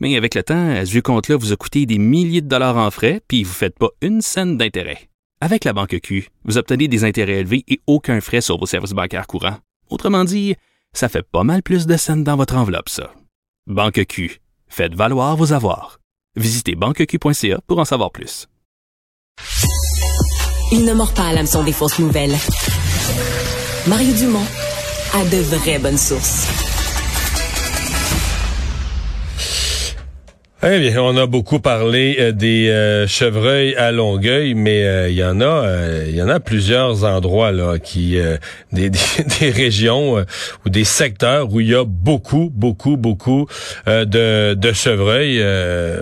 Mais avec le temps, ce vieux compte-là vous a coûté des milliers de dollars en frais, puis vous ne faites pas une scène d'intérêt. Avec la banque Q, vous obtenez des intérêts élevés et aucun frais sur vos services bancaires courants. Autrement dit, ça fait pas mal plus de scènes dans votre enveloppe, ça. Banque Q, faites valoir vos avoirs. Visitez banqueq.ca pour en savoir plus. Il ne mord pas à l'hameçon des fausses nouvelles. Mario Dumont a de vraies bonnes sources. Eh bien, on a beaucoup parlé euh, des euh, chevreuils à Longueuil, mais euh, il y en a, il y en a plusieurs endroits là, qui, des, des, des, régions ou des secteurs où il y a beaucoup, beaucoup, beaucoup de, de chevreuils.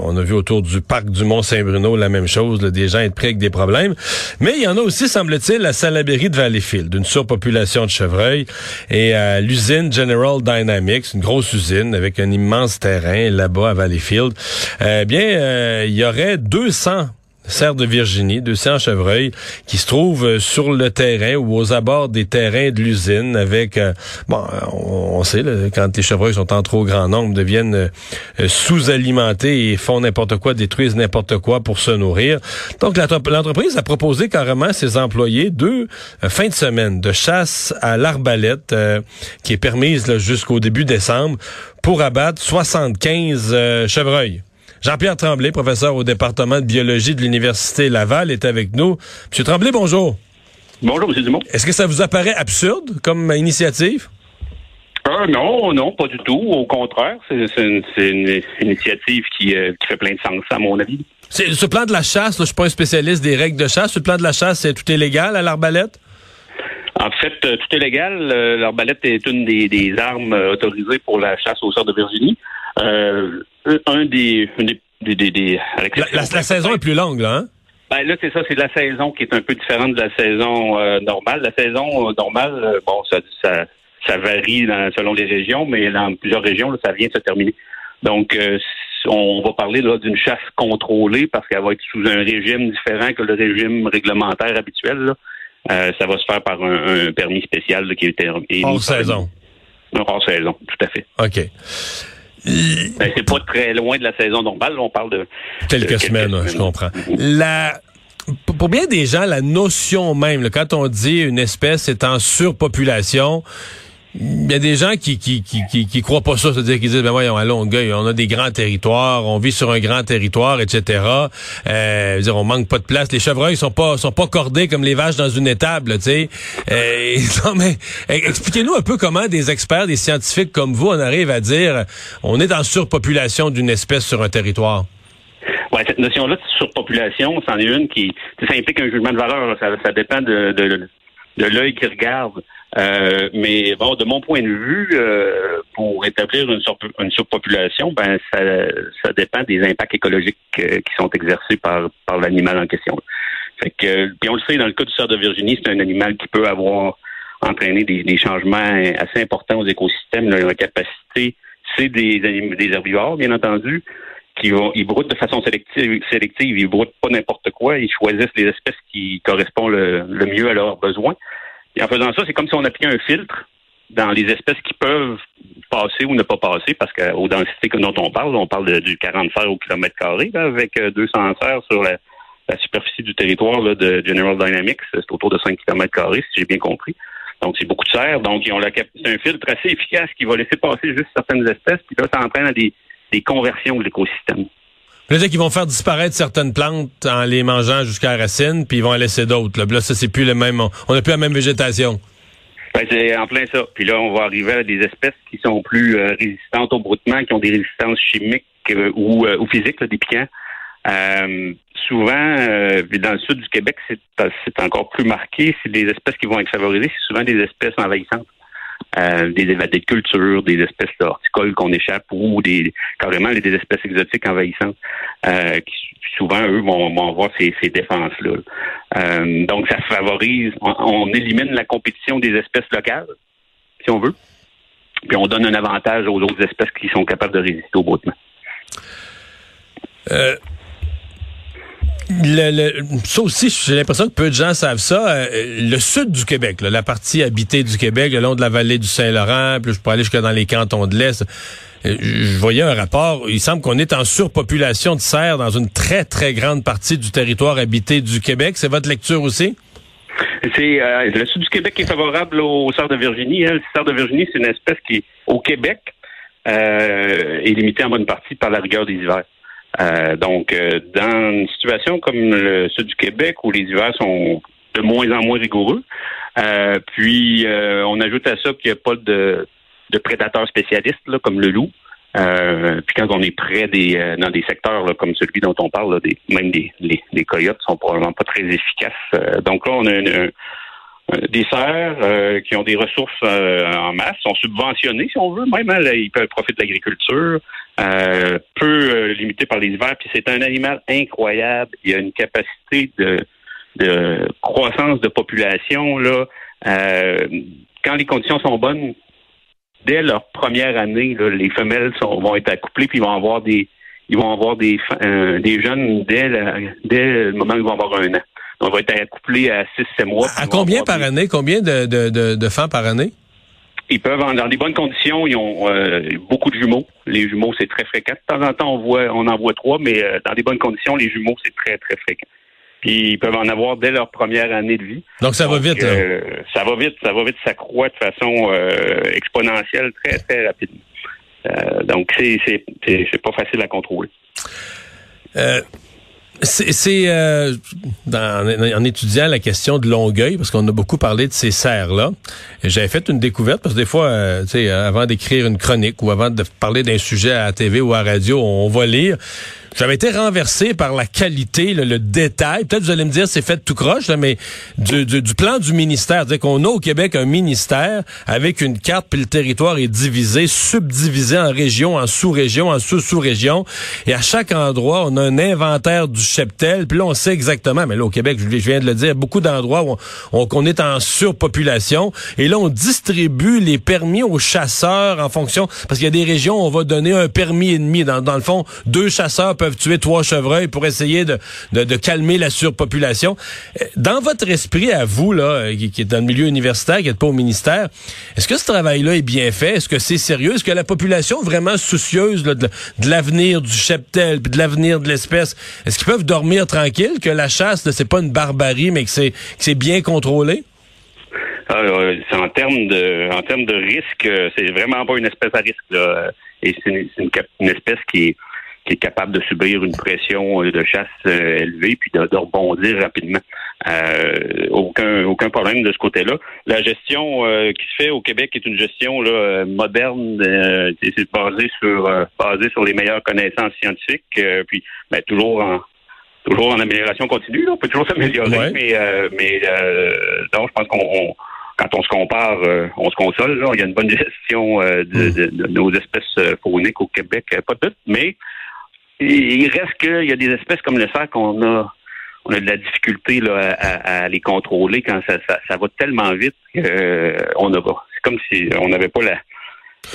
on a vu autour du parc du Mont Saint-Bruno la même chose, des gens être pris avec des problèmes. Mais il y en a aussi, semble-t-il, à Salaberry de Valleyfield, d'une surpopulation de chevreuils, et à l'usine General Dynamics, une grosse usine avec un immense terrain là-bas à Valleyfield. Eh bien, euh, il y aurait 200 cerfs de Virginie, 200 chevreuils, qui se trouvent euh, sur le terrain ou aux abords des terrains de l'usine avec, euh, bon, on, sait, quand les chevreuils sont en trop grand nombre, deviennent sous-alimentés et font n'importe quoi, détruisent n'importe quoi pour se nourrir. Donc, l'entreprise a proposé carrément à ses employés deux fins de semaine de chasse à l'arbalète qui est permise jusqu'au début décembre pour abattre 75 chevreuils. Jean-Pierre Tremblay, professeur au département de biologie de l'Université Laval, est avec nous. Monsieur Tremblay, bonjour. Bonjour, M. Dumont. Est-ce que ça vous apparaît absurde comme initiative? Euh, non, non, pas du tout. Au contraire, c'est une, initiative euh, qui, fait plein de sens, à mon avis. Ce plan de la chasse, je je suis pas un spécialiste des règles de chasse. Ce plan de la chasse, tout est légal à l'arbalète? En fait, euh, tout est légal. L'arbalète est une des, armes autorisées pour la chasse au sort de Virginie. Euh, un des, la, saison est plus longue, là, hein? Ben là, c'est ça, c'est la saison qui est un peu différente de la saison euh, normale. La saison euh, normale, bon, ça, ça, varie selon les régions, mais dans plusieurs régions, ça vient de se terminer. Donc, on va parler d'une chasse contrôlée parce qu'elle va être sous un régime différent que le régime réglementaire habituel. ça va se faire par un, permis spécial qui est hors saison. Hors saison, tout à fait. OK. Ben, c'est pas très loin de la saison normale. On parle de quelques, semaines, je comprends. La pour bien des gens, la notion même, quand on dit une espèce est en surpopulation, il y a des gens qui qui, qui, qui, croient pas ça, c'est-à-dire qu'ils disent ben voyons à Longueuil, on a des grands territoires, on vit sur un grand territoire, etc. Euh, dire, on manque pas de place. Les chevreuils sont pas sont pas cordés comme les vaches dans une étable, tu sais. Euh, non mais expliquez-nous un peu comment des experts, des scientifiques comme vous, on arrive à dire on est en surpopulation d'une espèce sur un territoire. Ouais, cette notion-là de surpopulation, c'en est une qui ça implique un jugement de valeur. Ça, ça dépend de, de, de l'œil qui regarde. Euh, mais bon, de mon point de vue, euh, pour établir une, une, surpopulation, ben ça, ça dépend des impacts écologiques euh, qui sont exercés par, par l'animal en question. Fait que, on le sait, dans le cas du cerf de Virginie, c'est un animal qui peut avoir entraîné des, des changements assez importants aux écosystèmes. La capacité, c'est des, des herbivores, bien entendu, qui vont, ils broutent de façon sélective, sélective ils broutent pas n'importe quoi, ils choisissent les espèces qui correspondent le, le mieux à leurs besoins. Et en faisant ça, c'est comme si on appliquait un filtre dans les espèces qui peuvent passer ou ne pas passer, parce qu'aux densités dont on parle, on parle du 40 fer au kilomètre carré, avec 200 euh, fer sur la, superficie du territoire de General Dynamics, c'est autour de 5 km carrés, si j'ai bien compris. Donc, c'est beaucoup de serre. Donc, ils ont la c'est un filtre assez efficace qui va laisser passer juste certaines espèces, puis là, ça entraîne à des, des conversions de l'écosystème. C'est-à-dire qu'ils vont faire disparaître certaines plantes en les mangeant jusqu'à la racine, puis ils vont en laisser d'autres. Là. là, ça, c'est plus le même. On n'a plus la même végétation. Ben, c'est en plein ça. Puis là, on va arriver à des espèces qui sont plus euh, résistantes au broutement, qui ont des résistances chimiques euh, ou, euh, ou, physiques, des piquants. souvent, dans le sud du Québec, c'est encore plus marqué. C'est des espèces qui vont être favorisées. C'est souvent des espèces envahissantes. Des évadés de culture, des espèces horticoles qu'on échappe ou des carrément des espèces exotiques envahissantes qui souvent, eux, vont, vont avoir ces, défenses-là. donc, ça favorise, on, élimine la compétition des espèces locales, si on veut, puis on donne un avantage aux autres espèces qui sont capables de résister au bottement. Euh, le, ça aussi, j'ai l'impression que peu de gens savent ça. Euh, le sud du Québec, la partie habitée du Québec, le long de la vallée du Saint-Laurent, puis je pourrais aller jusque dans les cantons de l'Est. Euh, je voyais un rapport, il semble qu'on est en surpopulation de cerfs dans une très, très grande partie du territoire habité du Québec. C'est votre lecture aussi? C'est le sud du Québec est favorable au cerf de Virginie. Hein. Le cerf de Virginie, c'est une espèce qui, au Québec, est limitée en bonne partie par la rigueur des hivers. Euh, donc, euh, dans une situation comme le sud du Québec où les hivers sont de moins en moins rigoureux, euh, puis on ajoute à ça qu'il n'y a pas de, de prédateurs spécialistes là, comme le loup. puis quand on est près des dans des secteurs là, comme celui dont on parle, là, des, même des, les, les coyotes sont probablement pas très efficaces. donc là, on a euh, des serres euh, qui ont des ressources euh, en masse, sont subventionnés, si on veut, même hein, ils peuvent profiter de l'agriculture, peu limité par les hivers, puis c'est un animal incroyable. Il y a une capacité de, de croissance de population là. quand les conditions sont bonnes, dès leur première année, les femelles sont, vont être accouplées, puis ils vont avoir des ils vont avoir des des jeunes dès, dès le moment où ils vont avoir un an on va être accouplé à 6-7 mois. À combien par année? Combien de, de, de, femmes par année? Ils peuvent, dans des bonnes conditions, ils ont euh, beaucoup de jumeaux. Les jumeaux, c'est très fréquent. De temps en temps, on voit, on en voit trois, mais euh, dans des bonnes conditions, les jumeaux, c'est très, très fréquent. Puis ils peuvent en avoir dès leur première année de vie. Donc ça va vite. Euh, ça va vite, ça va vite, ça croît de façon exponentielle très, très rapidement. donc c'est, pas facile à contrôler. C'est euh, en, étudiant la question de Longueuil, parce qu'on a beaucoup parlé de ces serres-là. J'avais fait une découverte, parce que des fois, euh, tu sais, avant d'écrire une chronique ou avant de parler d'un sujet à TV ou à radio, on va lire. J'avais été renversé par la qualité, le, détail. Peut-être vous allez me dire c'est fait tout croche, mais du, du, plan du ministère. dire qu'on a au Québec un ministère avec une carte, puis le territoire est divisé, subdivisé en régions, en sous-régions, en sous-sous-régions. Et à chaque endroit, on a un inventaire du cheptel. Puis là, on sait exactement, mais là, au Québec, je viens de le dire, beaucoup d'endroits où on, est en surpopulation. Et là, on distribue les permis aux chasseurs en fonction... Parce qu'il y a des régions où on va donner un permis et demi. Dans, dans le fond, deux chasseurs peuvent tuer trois chevreuils pour essayer de, calmer la surpopulation. Euh, dans votre esprit, à vous, là, euh, qui, est dans le milieu universitaire, qui n'êtes pas au ministère, est-ce que ce travail-là est bien fait? Est-ce que c'est sérieux? Est-ce que la population vraiment soucieuse de, l'avenir du cheptel puis de l'avenir de l'espèce, est-ce qu'ils peuvent dormir tranquille, que la chasse, c'est pas une barbarie, mais que c'est, bien contrôlé? Euh, en termes de en termes de risque, c'est vraiment pas une espèce à risque. Et c'est une, une, espèce qui est qui est capable de subir une pression euh, de chasse euh, élevée puis de, rebondir rapidement. Euh, aucun aucun problème de ce côté-là. La gestion qui se fait au Québec est une gestion là, moderne, c'est basé sur basé sur les meilleures connaissances scientifiques, puis ben, toujours en toujours en amélioration continue. Là. On peut toujours s'améliorer, mais mais donc je pense qu'on quand on se compare, on se console. Là. Il y a une bonne gestion de, mm. de, de, nos espèces fauniques au Québec, pas doute, mais il reste qu'il y a des espèces comme le cerf qu'on a on a de la difficulté là, à, les contrôler quand ça, ça, va tellement vite qu'on euh, a c'est comme si on n'avait pas la,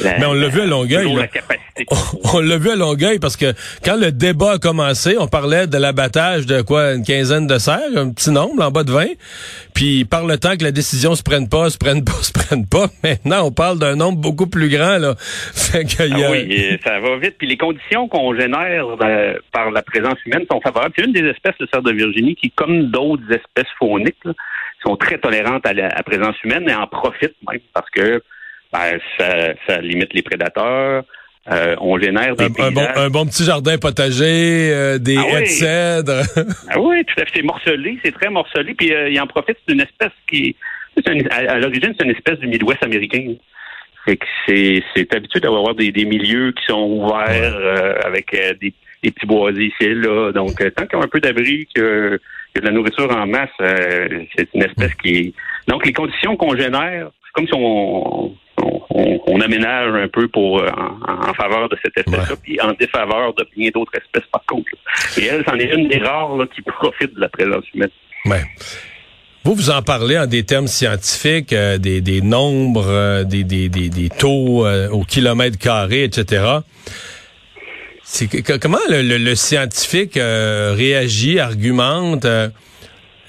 mais on l'a vu à Longueuil. On, l'a vu à Longueuil parce que quand le débat a commencé, on parlait de l'abattage de quoi, une quinzaine de serres, un petit nombre, en bas de 20. Puis par le temps que la décision se prenne pas, se prenne pas, se prenne pas, maintenant on parle d'un nombre beaucoup plus grand. Là. Ah oui, ça va vite. Puis les conditions qu'on génère euh, par la présence humaine sont favorables. C'est une des espèces de cerf de Virginie qui, comme d'autres espèces fauniques, sont très tolérantes à la présence humaine et en profitent même parce que ben, ça, limite les prédateurs. Euh, on génère des un, bon, un bon, petit jardin potager, euh, des ah haies de cèdre. ah oui, tout à fait. C'est morcelé, c'est très morcelé. Puis euh, il en profite, c'est une espèce qui... à, l'origine, c'est une espèce du Midwest américain. C'est c'est habitué d'avoir des, des, milieux qui sont ouverts avec des, petits boisés ici là. Donc, tant qu'ils ont un peu d'abri, que, que, de la nourriture en masse, c'est une espèce qui... Donc, les conditions qu'on génère, c'est comme si on on, aménage un peu pour en, faveur de cette espèce-là, puis en défaveur de bien d'autres espèces par contre. Et elle, c'en est une des rares qui profite de la présence humaine. Ouais. Vous, vous en parlez en des termes scientifiques, des, des, nombres, des, des, des, des, taux au kilomètre carré, etc. C'est comment le, le, scientifique réagit, argumente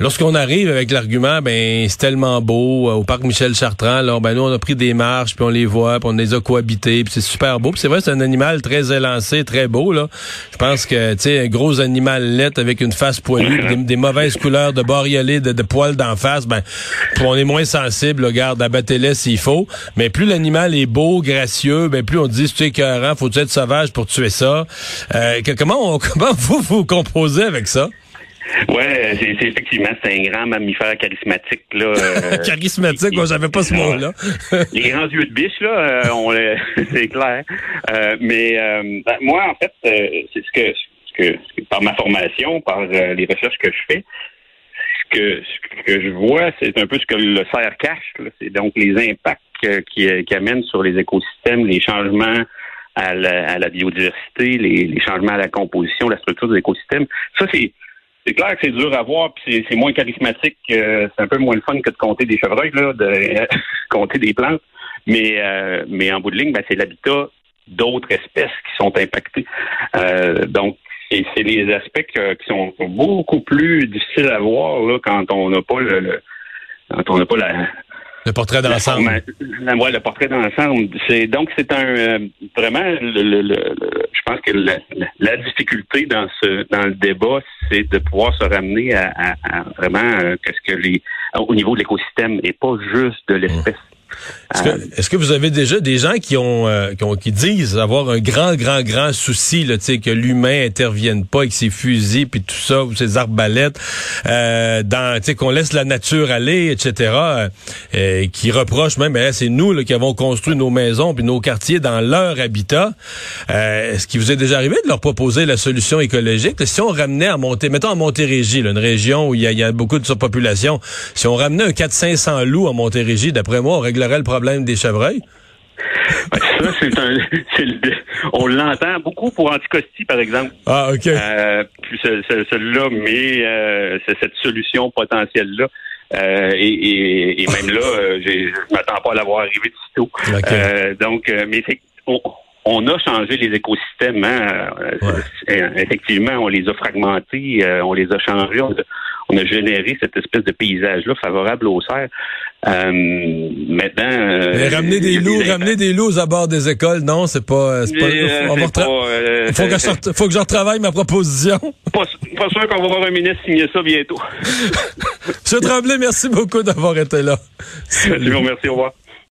Lorsqu'on arrive avec l'argument, ben c'est tellement beau euh, au parc Michel Chartrand, alors ben nous on a pris des marches, puis on les voit, puis on les a cohabités, puis c'est super beau. C'est vrai, c'est un animal très élancé, très beau là. Je pense que tu sais un gros animal lettre avec une face poilue, des, mauvaises couleurs de bariolés, de, poils d'en face, ben on est moins sensible, là, garde, abattez-les s'il faut. Mais plus l'animal est beau, gracieux, ben plus on dit c'est écœurant, faut être sauvage pour tuer ça? Euh, comment on, comment vous vous composez avec ça? Ouais, c'est effectivement c'est un grand mammifère charismatique là. Euh, charismatique, moi j'avais pas ce mot-là. les grands yeux de biche là, euh, on c'est clair. Euh, mais ben, moi en fait, c'est ce que, ce que par ma formation, par les recherches que je fais, ce que ce que je vois, c'est un peu ce que le cerf cache. C'est donc les impacts qui, qui amènent sur les écosystèmes, les changements à la, à la biodiversité, les, les changements à la composition, la structure des écosystèmes. Ça c'est c'est clair que c'est dur à voir, puis c'est moins charismatique. c'est un peu moins le fun que de compter des chevreuils, là, de compter des plantes. Mais, euh, mais en bout de ligne, ben, c'est l'habitat d'autres espèces qui sont impactées. Euh, donc, c'est les aspects qui sont beaucoup plus difficiles à voir là, quand on n'a pas le, quand on n'a pas la, le portrait d'ensemble. La, ouais, le portrait d'ensemble. C'est donc c'est un euh, vraiment le, le, je pense que la, difficulté dans ce dans le débat, c'est de pouvoir se ramener à, à, vraiment euh, qu'est-ce que les au niveau de l'écosystème et pas juste de l'espèce. Est-ce que, est que, vous avez déjà des gens qui ont, euh, qui ont, qui disent avoir un grand, grand, grand souci, là, que l'humain intervienne pas avec ses fusils puis tout ça ou ses arbalètes, euh, dans, qu'on laisse la nature aller, etc. Euh, qui reprochent même, ben, c'est nous là, qui avons construit nos maisons puis nos quartiers dans leur habitat. Euh, est-ce qu'il vous est déjà arrivé de leur proposer la solution écologique? Si on ramenait à monter, mettons à Montérégie, là, une région où il y, y, a beaucoup de surpopulation, si on ramenait un 400-500 loups à Montérégie, d'après moi, on réglerait le problème des chevreuils? ça, c'est un. on l'entend beaucoup pour Anticosti, par exemple. Ah, OK. Euh, puis celui-là, mais euh, c'est cette solution potentielle-là. Euh, et, même là, euh, je m'attends pas à l'avoir arrivé de sitôt. Euh, donc, mais on, on, a changé les écosystèmes. Hein. Effectivement, on les a fragmentés, on les a changés on a généré cette espèce de paysage-là favorable aux cerfs. Euh, maintenant, euh, ramener des loups, ramener des loups à bord des écoles, non, c'est pas. C'est pas, euh, on va euh, faut, que je, faut que je retravaille ma proposition. Pas, pas sûr qu'on va voir un ministre signer ça bientôt. Monsieur Tremblay, merci beaucoup d'avoir été là. Salut. Merci, au revoir.